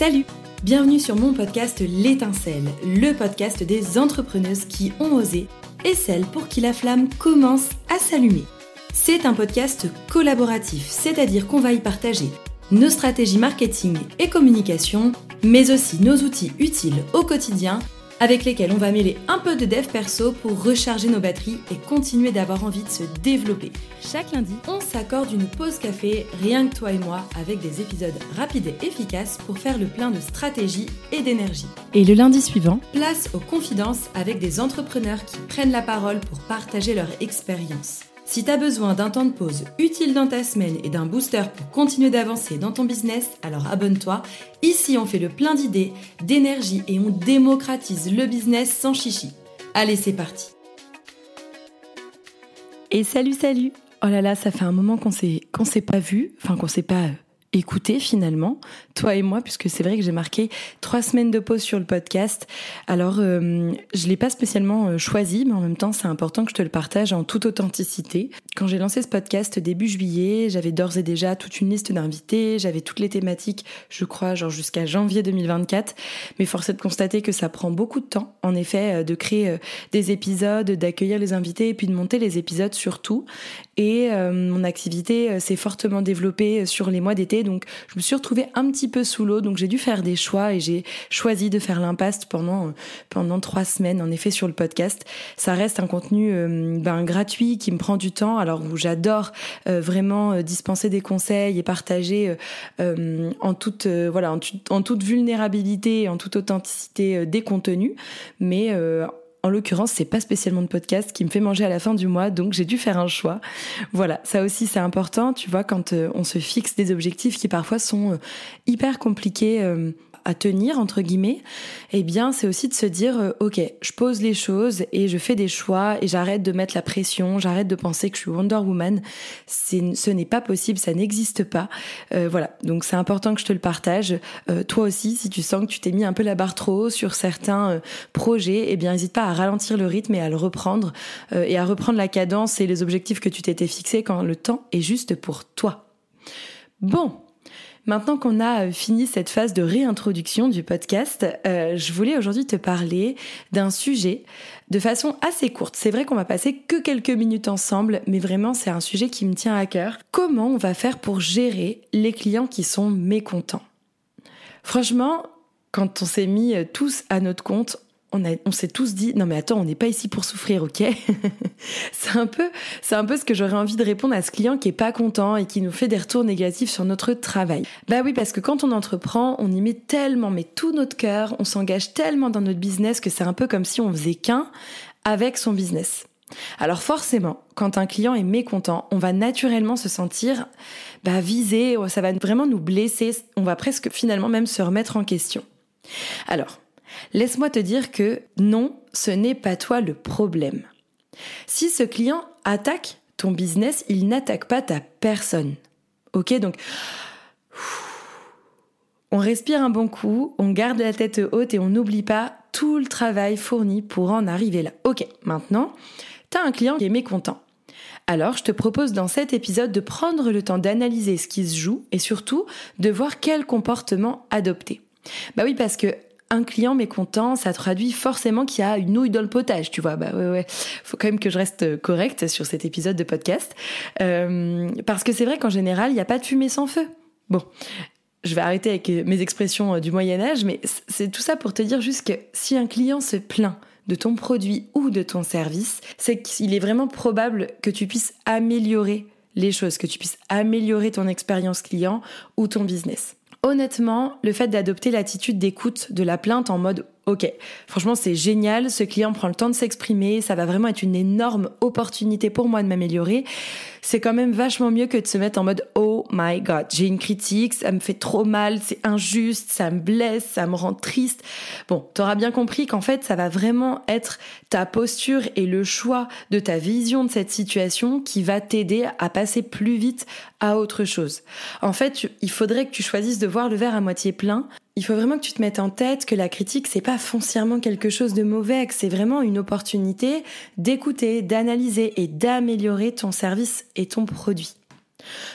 Salut Bienvenue sur mon podcast L'étincelle, le podcast des entrepreneuses qui ont osé et celles pour qui la flamme commence à s'allumer. C'est un podcast collaboratif, c'est-à-dire qu'on va y partager nos stratégies marketing et communication, mais aussi nos outils utiles au quotidien avec lesquels on va mêler un peu de dev perso pour recharger nos batteries et continuer d'avoir envie de se développer. Chaque lundi, on s'accorde une pause café, rien que toi et moi, avec des épisodes rapides et efficaces pour faire le plein de stratégie et d'énergie. Et le lundi suivant, place aux confidences avec des entrepreneurs qui prennent la parole pour partager leur expérience. Si tu as besoin d'un temps de pause utile dans ta semaine et d'un booster pour continuer d'avancer dans ton business, alors abonne-toi. Ici, on fait le plein d'idées, d'énergie et on démocratise le business sans chichi. Allez, c'est parti. Et salut, salut. Oh là là, ça fait un moment qu'on s'est qu'on s'est pas vu, enfin qu'on s'est pas écouter finalement, toi et moi, puisque c'est vrai que j'ai marqué trois semaines de pause sur le podcast. Alors, euh, je l'ai pas spécialement euh, choisi, mais en même temps, c'est important que je te le partage en toute authenticité. Quand j'ai lancé ce podcast début juillet, j'avais d'ores et déjà toute une liste d'invités, j'avais toutes les thématiques, je crois, genre jusqu'à janvier 2024. Mais force est de constater que ça prend beaucoup de temps, en effet, euh, de créer des épisodes, d'accueillir les invités et puis de monter les épisodes surtout. Et mon activité s'est fortement développée sur les mois d'été. Donc je me suis retrouvée un petit peu sous l'eau, donc j'ai dû faire des choix et j'ai choisi de faire l'impasse pendant pendant trois semaines. En effet, sur le podcast, ça reste un contenu euh, ben, gratuit qui me prend du temps, alors où j'adore euh, vraiment euh, dispenser des conseils et partager en toute voilà en, toute vulnérabilité, en toute authenticité des contenus, mais en l'occurrence, c'est pas spécialement de podcast qui me fait manger à la fin du mois, donc j'ai dû faire un choix. Voilà, ça aussi c'est important, tu vois, quand euh, on se fixe des objectifs qui parfois sont euh, hyper compliqués euh, à tenir entre guillemets, eh bien c'est aussi de se dire euh, ok je pose les choses et je fais des choix et j'arrête de mettre la pression, j'arrête de penser que je suis Wonder Woman, ce n'est pas possible, ça n'existe pas. Euh, voilà donc c'est important que je te le partage. Euh, toi aussi si tu sens que tu t'es mis un peu la barre trop haut sur certains projets, eh bien n'hésite pas à ralentir le rythme et à le reprendre et à reprendre la cadence et les objectifs que tu t'étais fixés quand le temps est juste pour toi. Bon, Maintenant qu'on a euh, fini cette phase de réintroduction du podcast, euh, je voulais aujourd'hui te parler d'un sujet de façon assez courte. C'est vrai qu'on va passer que quelques minutes ensemble, mais vraiment c'est un sujet qui me tient à cœur. Comment on va faire pour gérer les clients qui sont mécontents? Franchement, quand on s'est mis euh, tous à notre compte, on, on s'est tous dit non mais attends on n'est pas ici pour souffrir ok? C'est un peu c'est un peu ce que j'aurais envie de répondre à ce client qui est pas content et qui nous fait des retours négatifs sur notre travail. Bah oui parce que quand on entreprend on y met tellement mais tout notre cœur on s'engage tellement dans notre business que c'est un peu comme si on faisait qu'un avec son business. Alors forcément, quand un client est mécontent, on va naturellement se sentir bah, visé, ça va vraiment nous blesser, on va presque finalement même se remettre en question. Alors, Laisse-moi te dire que non, ce n'est pas toi le problème. Si ce client attaque ton business, il n'attaque pas ta personne. Ok, donc on respire un bon coup, on garde la tête haute et on n'oublie pas tout le travail fourni pour en arriver là. Ok, maintenant, tu as un client qui est mécontent. Alors, je te propose dans cet épisode de prendre le temps d'analyser ce qui se joue et surtout de voir quel comportement adopter. Bah oui, parce que un client mécontent, ça traduit forcément qu'il y a une nouille dans le potage, tu vois. Bah ouais, ouais. Faut quand même que je reste correcte sur cet épisode de podcast. Euh, parce que c'est vrai qu'en général, il n'y a pas de fumée sans feu. Bon. Je vais arrêter avec mes expressions euh, du Moyen-Âge, mais c'est tout ça pour te dire juste que si un client se plaint de ton produit ou de ton service, c'est qu'il est vraiment probable que tu puisses améliorer les choses, que tu puisses améliorer ton expérience client ou ton business. Honnêtement, le fait d'adopter l'attitude d'écoute de la plainte en mode Ok, franchement c'est génial, ce client prend le temps de s'exprimer, ça va vraiment être une énorme opportunité pour moi de m'améliorer. C'est quand même vachement mieux que de se mettre en mode oh my god, j'ai une critique, ça me fait trop mal, c'est injuste, ça me blesse, ça me rend triste. Bon, t'auras bien compris qu'en fait, ça va vraiment être ta posture et le choix de ta vision de cette situation qui va t'aider à passer plus vite à autre chose. En fait, il faudrait que tu choisisses de voir le verre à moitié plein il faut vraiment que tu te mettes en tête que la critique, c'est pas foncièrement quelque chose de mauvais, que c'est vraiment une opportunité d'écouter, d'analyser et d'améliorer ton service et ton produit.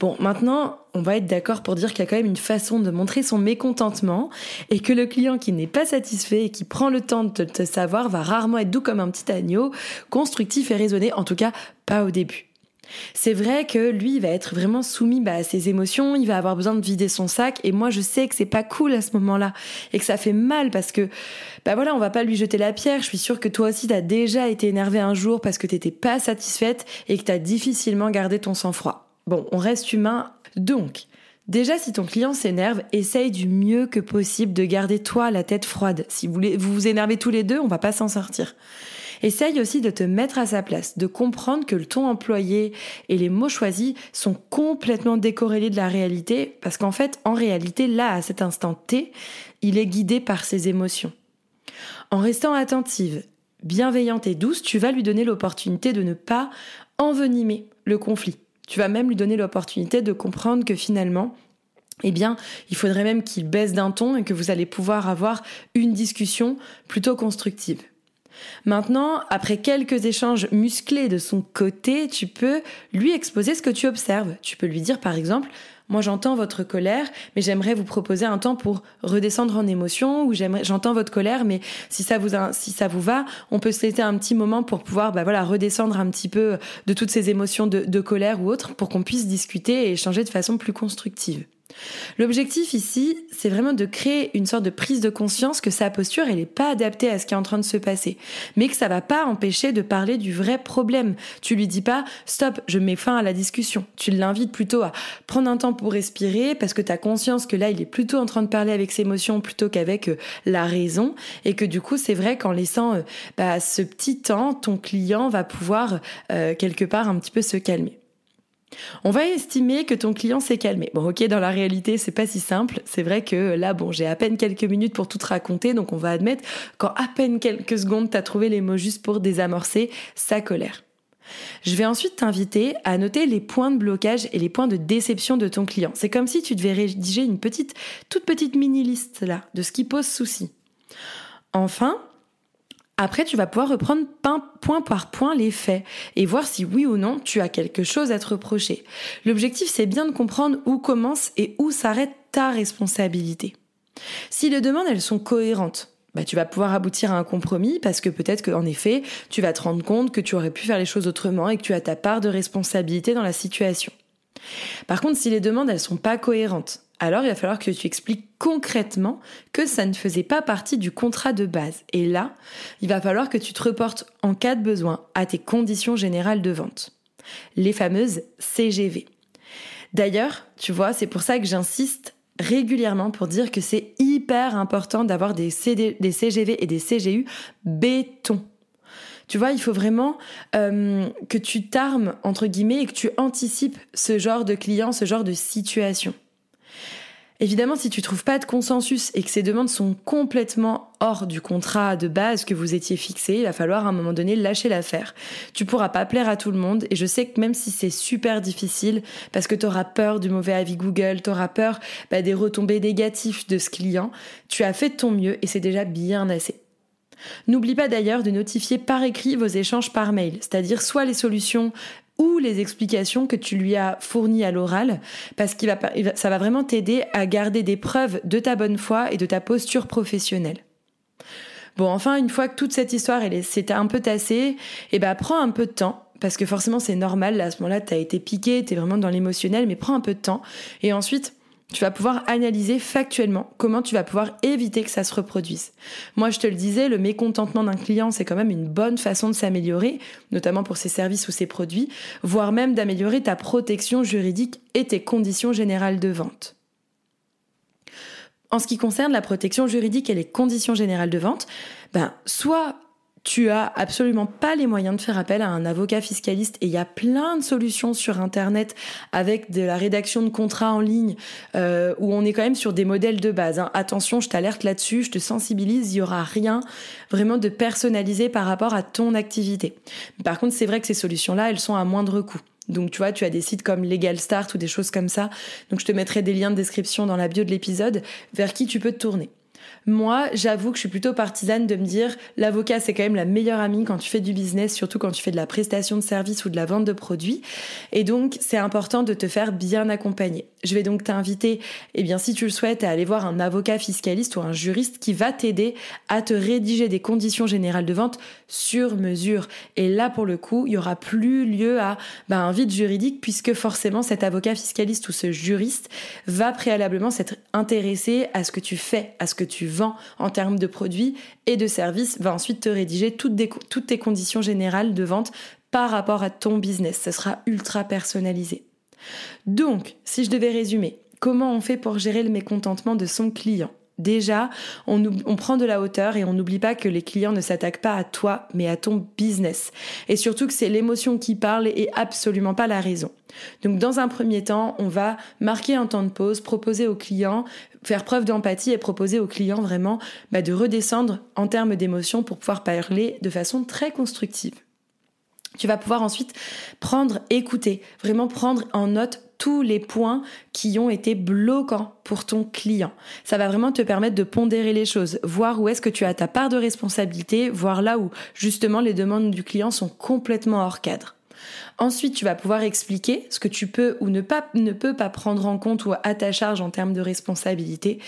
Bon, maintenant, on va être d'accord pour dire qu'il y a quand même une façon de montrer son mécontentement et que le client qui n'est pas satisfait et qui prend le temps de te savoir va rarement être doux comme un petit agneau, constructif et raisonné, en tout cas pas au début. C'est vrai que lui, il va être vraiment soumis bah, à ses émotions, il va avoir besoin de vider son sac, et moi je sais que c'est pas cool à ce moment-là, et que ça fait mal parce que, bah voilà, on va pas lui jeter la pierre. Je suis sûre que toi aussi t'as déjà été énervé un jour parce que t'étais pas satisfaite et que t'as difficilement gardé ton sang-froid. Bon, on reste humain. Donc, déjà, si ton client s'énerve, essaye du mieux que possible de garder toi la tête froide. Si vous vous, vous énervez tous les deux, on va pas s'en sortir. Essaye aussi de te mettre à sa place, de comprendre que le ton employé et les mots choisis sont complètement décorrélés de la réalité, parce qu'en fait, en réalité, là, à cet instant T, il est guidé par ses émotions. En restant attentive, bienveillante et douce, tu vas lui donner l'opportunité de ne pas envenimer le conflit. Tu vas même lui donner l'opportunité de comprendre que finalement, eh bien, il faudrait même qu'il baisse d'un ton et que vous allez pouvoir avoir une discussion plutôt constructive. Maintenant, après quelques échanges musclés de son côté, tu peux lui exposer ce que tu observes. Tu peux lui dire par exemple, moi j'entends votre colère, mais j'aimerais vous proposer un temps pour redescendre en émotion, ou j'entends votre colère, mais si ça vous si ça vous va, on peut se laisser un petit moment pour pouvoir bah voilà redescendre un petit peu de toutes ces émotions de, de colère ou autres, pour qu'on puisse discuter et échanger de façon plus constructive. L'objectif ici, c'est vraiment de créer une sorte de prise de conscience que sa posture, elle n'est pas adaptée à ce qui est en train de se passer, mais que ça va pas empêcher de parler du vrai problème. Tu lui dis pas, stop, je mets fin à la discussion. Tu l'invites plutôt à prendre un temps pour respirer parce que tu as conscience que là, il est plutôt en train de parler avec ses émotions plutôt qu'avec euh, la raison et que du coup, c'est vrai qu'en laissant euh, bah, ce petit temps, ton client va pouvoir euh, quelque part un petit peu se calmer. On va estimer que ton client s'est calmé. Bon, ok, dans la réalité, c'est pas si simple. C'est vrai que là, bon, j'ai à peine quelques minutes pour tout te raconter, donc on va admettre qu'en à peine quelques secondes, t'as trouvé les mots juste pour désamorcer sa colère. Je vais ensuite t'inviter à noter les points de blocage et les points de déception de ton client. C'est comme si tu devais rédiger une petite, toute petite mini liste là de ce qui pose souci. Enfin, après, tu vas pouvoir reprendre point par point les faits et voir si oui ou non tu as quelque chose à te reprocher. L'objectif, c'est bien de comprendre où commence et où s'arrête ta responsabilité. Si les demandes, elles sont cohérentes, bah, tu vas pouvoir aboutir à un compromis parce que peut-être qu'en effet, tu vas te rendre compte que tu aurais pu faire les choses autrement et que tu as ta part de responsabilité dans la situation. Par contre, si les demandes, elles sont pas cohérentes, alors il va falloir que tu expliques concrètement que ça ne faisait pas partie du contrat de base. Et là, il va falloir que tu te reportes en cas de besoin à tes conditions générales de vente. Les fameuses CGV. D'ailleurs, tu vois, c'est pour ça que j'insiste régulièrement pour dire que c'est hyper important d'avoir des, CGV et des CGU béton. Tu vois, il faut vraiment euh, que tu t'armes, entre guillemets, et que tu anticipes ce genre de client, ce genre de situation. Évidemment, si tu trouves pas de consensus et que ces demandes sont complètement hors du contrat de base que vous étiez fixé, il va falloir à un moment donné lâcher l'affaire. Tu pourras pas plaire à tout le monde et je sais que même si c'est super difficile parce que tu auras peur du mauvais avis Google, tu auras peur bah, des retombées négatives de ce client, tu as fait de ton mieux et c'est déjà bien assez. N'oublie pas d'ailleurs de notifier par écrit vos échanges par mail, c'est-à-dire soit les solutions ou les explications que tu lui as fournies à l'oral, parce que ça va vraiment t'aider à garder des preuves de ta bonne foi et de ta posture professionnelle. Bon, enfin, une fois que toute cette histoire s'est un peu tassée, eh ben, prends un peu de temps, parce que forcément c'est normal, à ce moment-là, t'as été piqué, t'es vraiment dans l'émotionnel, mais prends un peu de temps, et ensuite, tu vas pouvoir analyser factuellement comment tu vas pouvoir éviter que ça se reproduise. Moi, je te le disais, le mécontentement d'un client, c'est quand même une bonne façon de s'améliorer, notamment pour ses services ou ses produits, voire même d'améliorer ta protection juridique et tes conditions générales de vente. En ce qui concerne la protection juridique et les conditions générales de vente, ben, soit tu as absolument pas les moyens de faire appel à un avocat fiscaliste et il y a plein de solutions sur internet avec de la rédaction de contrats en ligne euh, où on est quand même sur des modèles de base. Hein. Attention, je t'alerte là-dessus, je te sensibilise, il y aura rien vraiment de personnalisé par rapport à ton activité. Par contre, c'est vrai que ces solutions-là, elles sont à moindre coût. Donc tu vois, tu as des sites comme Legal Start ou des choses comme ça. Donc je te mettrai des liens de description dans la bio de l'épisode vers qui tu peux te tourner. Moi, j'avoue que je suis plutôt partisane de me dire l'avocat c'est quand même la meilleure amie quand tu fais du business, surtout quand tu fais de la prestation de services ou de la vente de produits. Et donc, c'est important de te faire bien accompagner. Je vais donc t'inviter, eh bien, si tu le souhaites, à aller voir un avocat fiscaliste ou un juriste qui va t'aider à te rédiger des conditions générales de vente sur mesure. Et là, pour le coup, il y aura plus lieu à bah, un vide juridique puisque forcément cet avocat fiscaliste ou ce juriste va préalablement s'être intéressé à ce que tu fais, à ce que tu en termes de produits et de services va ensuite te rédiger toutes tes conditions générales de vente par rapport à ton business. Ce sera ultra personnalisé. Donc, si je devais résumer, comment on fait pour gérer le mécontentement de son client? Déjà, on, prend de la hauteur et on n'oublie pas que les clients ne s'attaquent pas à toi, mais à ton business. Et surtout que c'est l'émotion qui parle et absolument pas la raison. Donc dans un premier temps, on va marquer un temps de pause, proposer au client, faire preuve d'empathie et proposer au client vraiment bah, de redescendre en termes d'émotion pour pouvoir parler de façon très constructive. Tu vas pouvoir ensuite prendre, écouter, vraiment prendre en note tous les points qui ont été bloquants pour ton client. Ça va vraiment te permettre de pondérer les choses, voir où est-ce que tu as ta part de responsabilité, voir là où justement les demandes du client sont complètement hors cadre. Ensuite, tu vas pouvoir expliquer ce que tu peux ou ne, peux pas prendre en compte ou à ta charge en termes de responsabilité.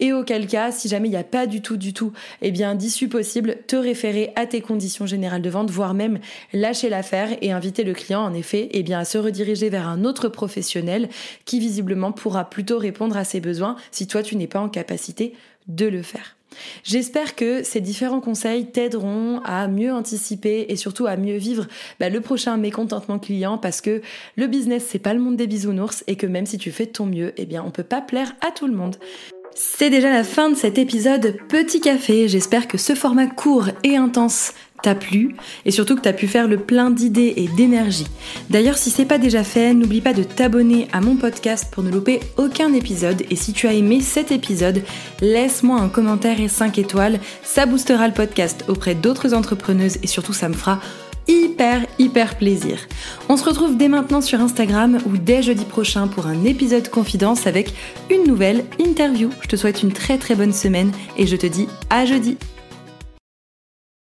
Et auquel cas, si jamais il n'y a pas du tout, du tout, eh bien, d'issue possible, te référer à tes conditions générales de vente, voire même lâcher l'affaire et inviter le client, en effet, eh à se rediriger vers un autre professionnel qui visiblement pourra plutôt répondre à ses besoins si toi, tu n'es pas en capacité de le faire. J'espère que ces différents conseils t'aideront à mieux anticiper et surtout à mieux vivre bah, le prochain mécontentement client parce que le business c'est pas le monde des bisounours et que même si tu fais de ton mieux, eh bien on peut pas plaire à tout le monde. C'est déjà la fin de cet épisode Petit Café. J'espère que ce format court et intense t'a plu et surtout que t'as pu faire le plein d'idées et d'énergie. D'ailleurs, si c'est pas déjà fait, n'oublie pas de t'abonner à mon podcast pour ne louper aucun épisode et si tu as aimé cet épisode, laisse-moi un commentaire et 5 étoiles, ça boostera le podcast auprès d'autres entrepreneuses et surtout ça me fera hyper hyper plaisir. On se retrouve dès maintenant sur Instagram ou dès jeudi prochain pour un épisode confidence avec une nouvelle interview. Je te souhaite une très très bonne semaine et je te dis à jeudi.